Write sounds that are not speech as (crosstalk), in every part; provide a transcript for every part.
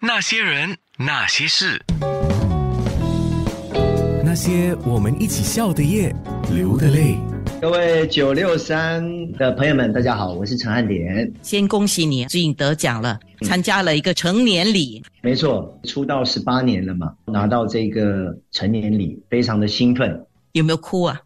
那些人，那些事，那些我们一起笑的夜，流的泪。各位九六三的朋友们，大家好，我是陈汉典。先恭喜你，最近得奖了，参加了一个成年礼。没错，出道十八年了嘛，拿到这个成年礼，非常的兴奋。有没有哭啊？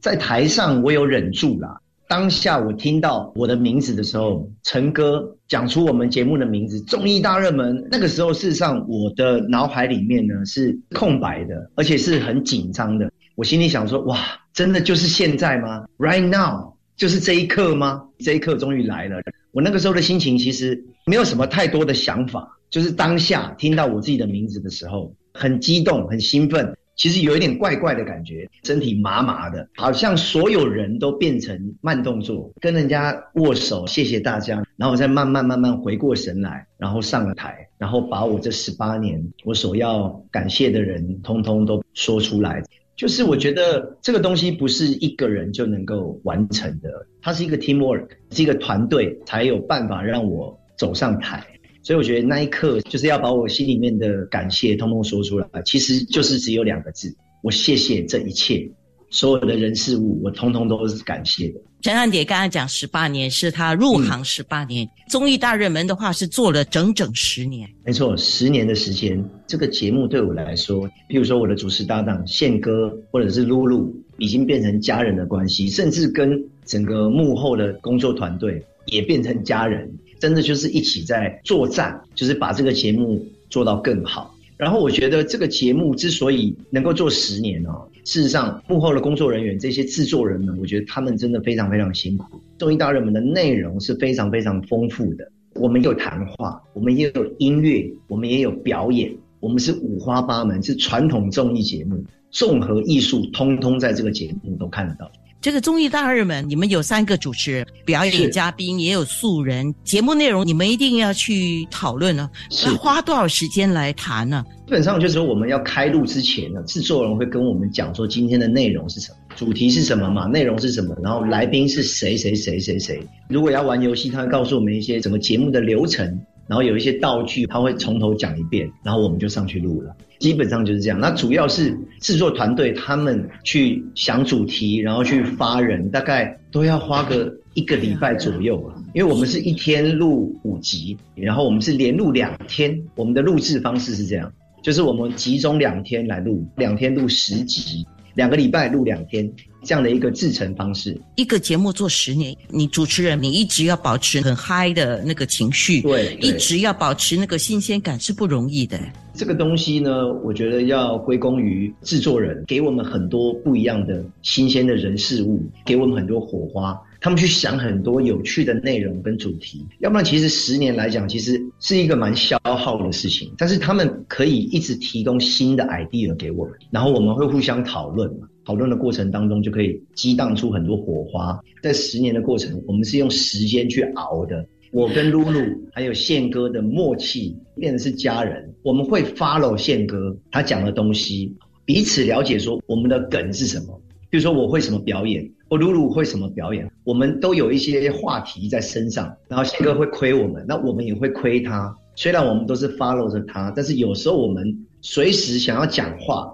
在台上我有忍住啦。当下我听到我的名字的时候，陈哥讲出我们节目的名字“综艺大热门”，那个时候事实上我的脑海里面呢是空白的，而且是很紧张的。我心里想说：“哇，真的就是现在吗？Right now，就是这一刻吗？这一刻终于来了。”我那个时候的心情其实没有什么太多的想法，就是当下听到我自己的名字的时候，很激动、很兴奋。其实有一点怪怪的感觉，身体麻麻的，好像所有人都变成慢动作，跟人家握手，谢谢大家，然后再慢慢慢慢回过神来，然后上了台，然后把我这十八年我所要感谢的人，通通都说出来。就是我觉得这个东西不是一个人就能够完成的，它是一个 teamwork，是一个团队才有办法让我走上台。所以我觉得那一刻就是要把我心里面的感谢通通说出来，其实就是只有两个字：我谢谢这一切，所有的人事物，我通通都是感谢的。陈汉典刚刚讲十八年是他入行十八年，综艺大热门的话是做了整整十年。没错，十年的时间，这个节目对我来说，譬如说我的主持搭档宪哥或者是露露，已经变成家人的关系，甚至跟整个幕后的工作团队也变成家人。真的就是一起在作战，就是把这个节目做到更好。然后我觉得这个节目之所以能够做十年哦，事实上幕后的工作人员这些制作人们，我觉得他们真的非常非常辛苦。综艺大热门的内容是非常非常丰富的，我们有谈话，我们也有音乐，我们也有表演，我们是五花八门，是传统综艺节目，综合艺术，通通在这个节目都看得到。这个综艺大热门，你们有三个主持人、表演嘉宾，也有素人。节目内容你们一定要去讨论呢。是花多少时间来谈呢？基本上就是说，我们要开录之前呢，制作人会跟我们讲说今天的内容是什么，主题是什么嘛，内容是什么，然后来宾是谁谁谁谁谁。如果要玩游戏，他会告诉我们一些整个节目的流程，然后有一些道具，他会从头讲一遍，然后我们就上去录了。基本上就是这样。那主要是制作团队他们去想主题，然后去发人，大概都要花个一个礼拜左右啊。因为我们是一天录五集，然后我们是连录两天。我们的录制方式是这样，就是我们集中两天来录，两天录十集，两个礼拜录两天。这样的一个制成方式，一个节目做十年，你主持人你一直要保持很嗨的那个情绪，对，一直要保持那个新鲜感是不容易的。这个东西呢，我觉得要归功于制作人，给我们很多不一样的新鲜的人事物，给我们很多火花，他们去想很多有趣的内容跟主题。要不然，其实十年来讲，其实是一个蛮消耗的事情。但是他们可以一直提供新的 idea 给我们，然后我们会互相讨论嘛。讨论的过程当中，就可以激荡出很多火花。在十年的过程，我们是用时间去熬的。我跟露露还有宪哥的默契，变成是家人。我们会 follow 宪哥他讲的东西，彼此了解说我们的梗是什么。比如说我会什么表演，我露露会什么表演，我们都有一些话题在身上。然后宪哥会亏我们，那我们也会亏他。虽然我们都是 follow 着他，但是有时候我们随时想要讲话。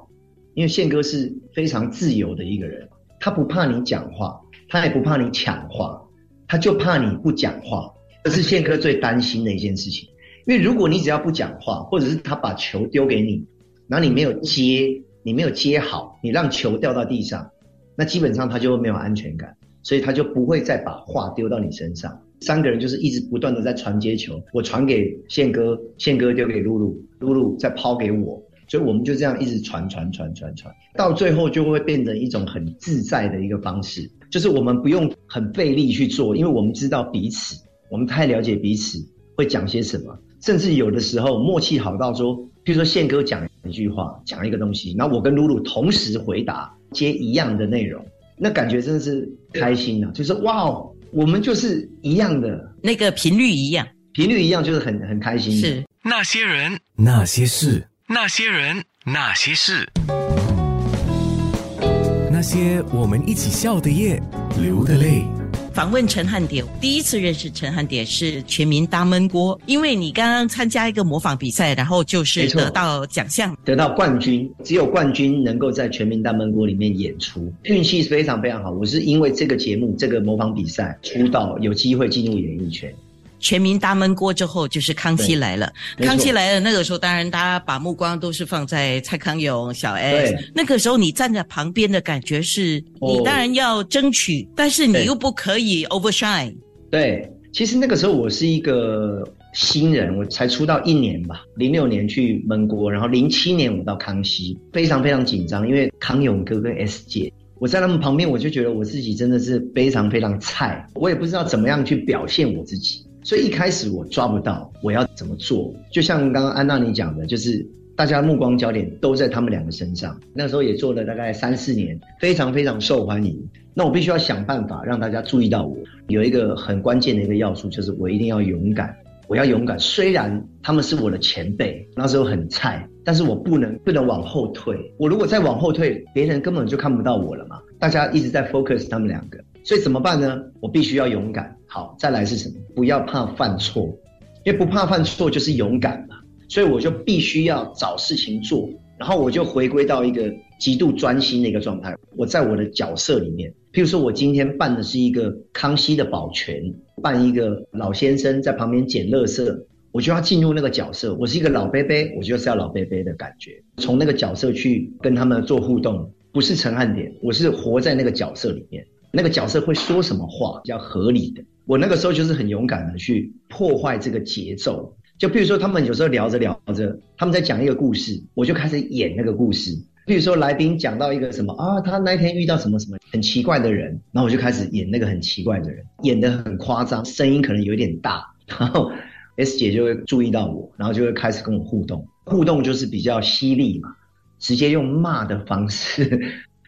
因为宪哥是非常自由的一个人，他不怕你讲话，他也不怕你抢话，他就怕你不讲话。这是宪哥最担心的一件事情。因为如果你只要不讲话，或者是他把球丢给你，然后你没有接，你没有接好，你让球掉到地上，那基本上他就会没有安全感，所以他就不会再把话丢到你身上。三个人就是一直不断的在传接球，我传给宪哥，宪哥丢给露露，露露再抛给我。所以我们就这样一直传传传传传，到最后就会变成一种很自在的一个方式，就是我们不用很费力去做，因为我们知道彼此，我们太了解彼此会讲些什么，甚至有的时候默契好到说，比如说宪哥讲一句话，讲一个东西，然后我跟露露同时回答，接一样的内容，那感觉真的是开心啊！就是哇哦，我们就是一样的，那个频率一样，频率一样，就是很很开心。是那些人，那些事，那些人，那些事，那些我们一起笑的夜，流的泪。访问陈汉典，第一次认识陈汉典是全民大闷锅，因为你刚刚参加一个模仿比赛，然后就是得到奖项。得到冠军，只有冠军能够在全民大闷锅里面演出，运气非常非常好。我是因为这个节目、这个模仿比赛出道，有机会进入演艺圈。全民大闷锅之后就是康熙来了，康熙来了那个时候，当然大家把目光都是放在蔡康永、小 S 对。那个时候你站在旁边的感觉是，哦你当然要争取，但是你又不可以 overshine。对，其实那个时候我是一个新人，我才出道一年吧，零六年去闷锅，然后零七年我到康熙，非常非常紧张，因为康永哥跟 S 姐。我在他们旁边，我就觉得我自己真的是非常非常菜，我也不知道怎么样去表现我自己，所以一开始我抓不到我要怎么做。就像刚刚安娜你讲的，就是大家目光焦点都在他们两个身上。那时候也做了大概三四年，非常非常受欢迎。那我必须要想办法让大家注意到我。有一个很关键的一个要素，就是我一定要勇敢。我要勇敢，虽然他们是我的前辈，那时候很菜，但是我不能不能往后退。我如果再往后退，别人根本就看不到我了嘛。大家一直在 focus 他们两个，所以怎么办呢？我必须要勇敢。好，再来是什么？不要怕犯错，因为不怕犯错就是勇敢嘛。所以我就必须要找事情做，然后我就回归到一个极度专心的一个状态。我在我的角色里面，譬如说我今天扮的是一个康熙的保全，扮一个老先生在旁边捡垃圾，我就要进入那个角色。我是一个老伯伯，我就是要老伯伯的感觉，从那个角色去跟他们做互动。不是陈汉典，我是活在那个角色里面，那个角色会说什么话比较合理的。我那个时候就是很勇敢的去破坏这个节奏。就比如说，他们有时候聊着聊着，他们在讲一个故事，我就开始演那个故事。比如说，来宾讲到一个什么啊，他那天遇到什么什么很奇怪的人，然后我就开始演那个很奇怪的人，演得很夸张，声音可能有点大，然后 S 姐就会注意到我，然后就会开始跟我互动。互动就是比较犀利嘛，直接用骂的方式，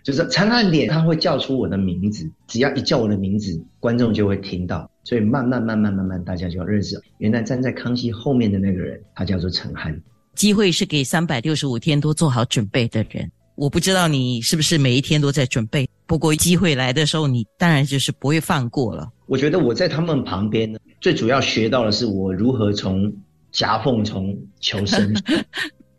就是陈汉典他会叫出我的名字，只要一叫我的名字，观众就会听到。所以慢慢慢慢慢慢，大家就要认识，原来站在康熙后面的那个人，他叫做陈汉。机会是给三百六十五天都做好准备的人。我不知道你是不是每一天都在准备，不过机会来的时候，你当然就是不会放过了。我觉得我在他们旁边呢，最主要学到的是我如何从夹缝中求生，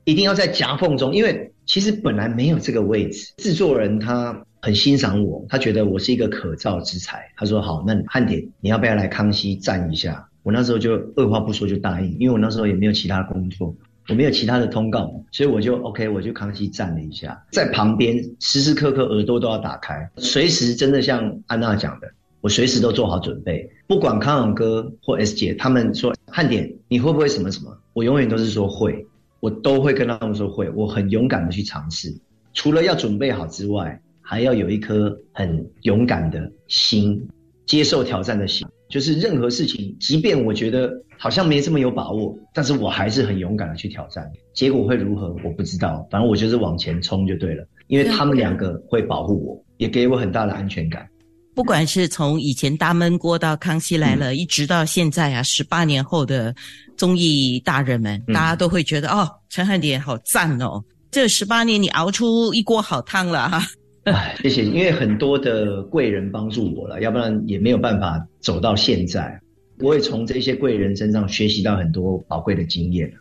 一定要在夹缝中，因为其实本来没有这个位置。制作人他很欣赏我，他觉得我是一个可造之才。他说：“好，那汉典，你要不要来康熙站一下？”我那时候就二话不说就答应，因为我那时候也没有其他工作，我没有其他的通告，所以我就 OK，我就康熙站了一下，在旁边时时刻刻耳朵都要打开，随时真的像安娜讲的，我随时都做好准备。不管康永哥或 S 姐他们说汉典你会不会什么什么，我永远都是说会，我都会跟他们说会，我很勇敢的去尝试。除了要准备好之外，还要有一颗很勇敢的心，接受挑战的心。就是任何事情，即便我觉得好像没这么有把握，但是我还是很勇敢的去挑战。结果会如何，我不知道，反正我就是往前冲就对了。因为他们两个会保护我，也给我很大的安全感。不管是从以前大闷锅到康熙来了，一直到现在啊，十八年后的综艺大人们，嗯大家都会觉得哦，陈汉典好赞哦！这十八年你熬出一锅好汤了哈。(laughs) 哎，谢谢，因为很多的贵人帮助我了，要不然也没有办法走到现在。我也从这些贵人身上学习到很多宝贵的经验。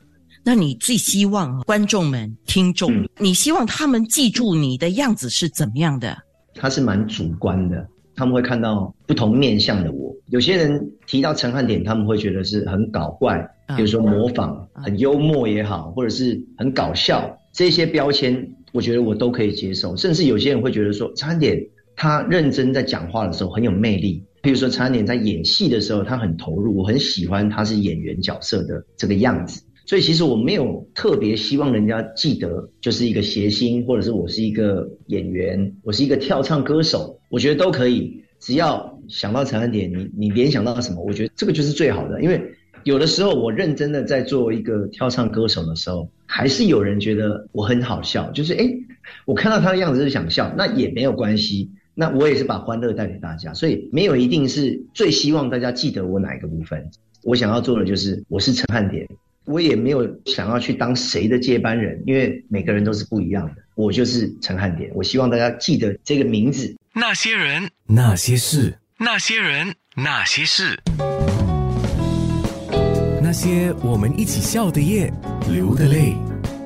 那你最希望观众们、听众，嗯你希望他们记住你的样子是怎么样的？他是蛮主观的，他们会看到不同面向的我。有些人提到陈汉典，他们会觉得是很搞怪，啊比如说模仿、很幽默也好，或者是很搞笑，这些标签，我觉得我都可以接受。甚至有些人会觉得说，陈汉典他认真在讲话的时候很有魅力。比如说陈汉典在演戏的时候，他很投入，我很喜欢他是演员角色的这个样子。所以其实我没有特别希望人家记得就是一个谐星，或者是我是一个演员，我是一个跳唱歌手，我觉得都可以。只要想到陈汉典，你你联想到什么，我觉得这个就是最好的。因为有的时候我认真的在做一个跳唱歌手的时候，还是有人觉得我很好笑，就是诶，我看到他的样子就想笑，那也没有关系。那我也是把欢乐带给大家，所以没有一定是最希望大家记得我哪一个部分。我想要做的就是我是陈汉典，我也没有想要去当谁的接班人，因为每个人都是不一样的。我就是陈汉典，我希望大家记得这个名字。那些人，那些事，那些人，那些事，那些我们一起笑的夜，流的泪。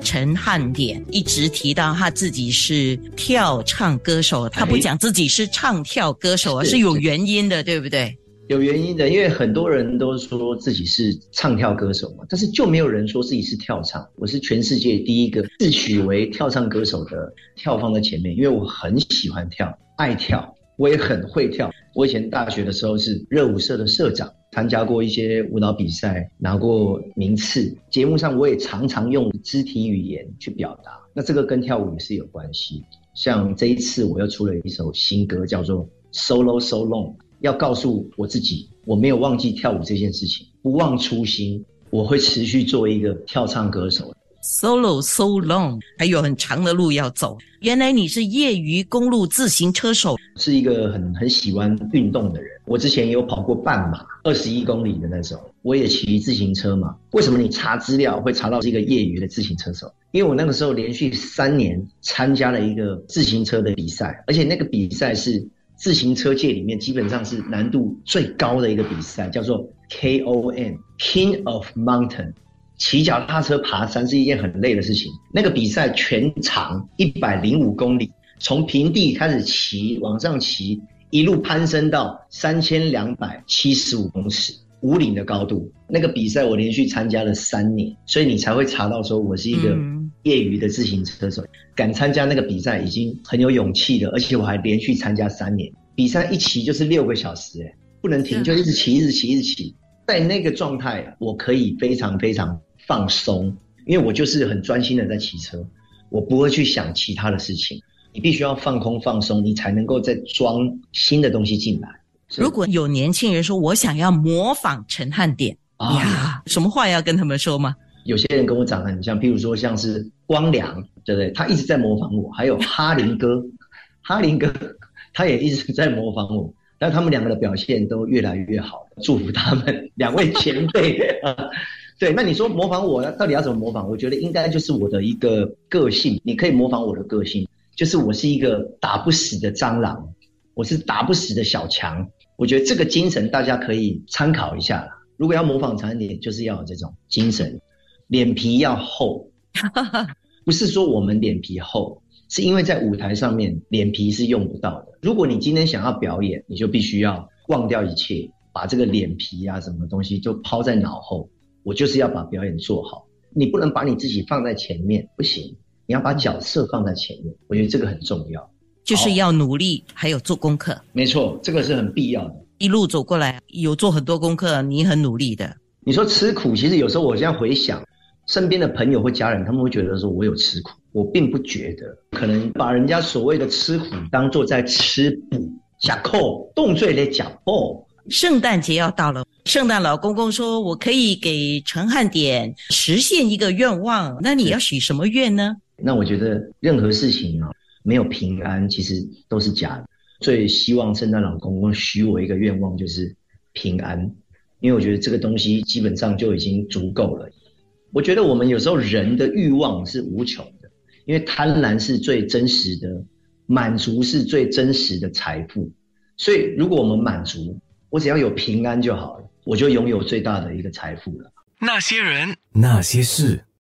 陈汉典一直提到他自己是跳唱歌手，他不讲自己是唱跳歌手啊，是是有原因的，对不对？有原因的，因为很多人都说自己是唱跳歌手嘛，但是就没有人说自己是跳唱。我是全世界第一个自诩为跳唱歌手的，跳放在前面，因为我很喜欢跳，爱跳，我也很会跳。我以前大学的时候是热舞社的社长，参加过一些舞蹈比赛，拿过名次。节目上我也常常用肢体语言去表达，那这个跟跳舞也是有关系。像这一次我又出了一首新歌，叫做《Solo So Long》。要告诉我自己，我没有忘记跳舞这件事情，不忘初心，我会持续做一个跳唱歌手。Solo so long，还有很长的路要走。原来你是业余公路自行车手，是一个很很喜欢运动的人。我之前也有跑过半马，二十一公里的那种，我也骑自行车嘛。为什么你查资料会查到是一个业余的自行车手？因为我那个时候连续三年参加了一个自行车的比赛，而且那个比赛是自行车界里面基本上是难度最高的一个比赛，叫做 KOM King of Mountain。骑脚踏车爬山是一件很累的事情。那个比赛全长一百零五公里，从平地开始骑，往上骑，一路攀升到三千两百七十五公尺，五岭的高度。那个比赛我连续参加了三年，所以你才会查到说我是一个业余的自行车手。敢参加那个比赛已经很有勇气了，而且我还连续参加三年。比赛一骑就是六个小时、哎，不能停，就一直骑，一直骑，一直骑。在那个状态啊，我可以非常非常放松，因为我就是很专心的在骑车，我不会去想其他的事情。你必须要放空放松，你才能够再装新的东西进来。如果有年轻人说我想要模仿陈汉典，啊，呀，什么话要跟他们说吗？有些人跟我长得很像，譬如说像是光良，对不对？他一直在模仿我，还有哈林哥，(laughs) 哈林哥 (laughs) 他也一直在模仿我，但他们两个的表现都越来越好，祝福他们两位前辈。(laughs) 啊对，那你说模仿我到底要怎么模仿？我觉得应该就是我的一个个性，你可以模仿我的个性，就是我是一个打不死的蟑螂，我是打不死的小强。我觉得这个精神大家可以参考一下啦。如果要模仿长一点，就是要有这种精神，脸皮要厚，(laughs) 不是说我们脸皮厚，是因为在舞台上面脸皮是用不到的。如果你今天想要表演，你就必须要忘掉一切，把这个脸皮啊什么东西就抛在脑后。我就是要把表演做好，你不能把你自己放在前面，不行，你要把角色放在前面。我觉得这个很重要。就是要努力，还有做功课。没错，这个是很必要的。一路走过来，有做很多功课，你很努力的。你说吃苦，其实有时候我现在回想，身边的朋友或家人，他们会觉得说我有吃苦，我并不觉得，可能把人家所谓的吃苦当做在吃补，假扣动罪来讲哦。圣诞节要到了，圣诞老公公说：“我可以给陈汉典实现一个愿望。”那你要许什么愿呢？那我觉得任何事情啊，没有平安，其实都是假的。最希望圣诞老公公许我一个愿望，就是平安，因为我觉得这个东西基本上就已经足够了。我觉得我们有时候人的欲望是无穷的，因为贪婪是最真实的，满足是最真实的财富。所以如果我们满足，我只要有平安就好了，我就拥有最大的一个财富了。那些人，那些事。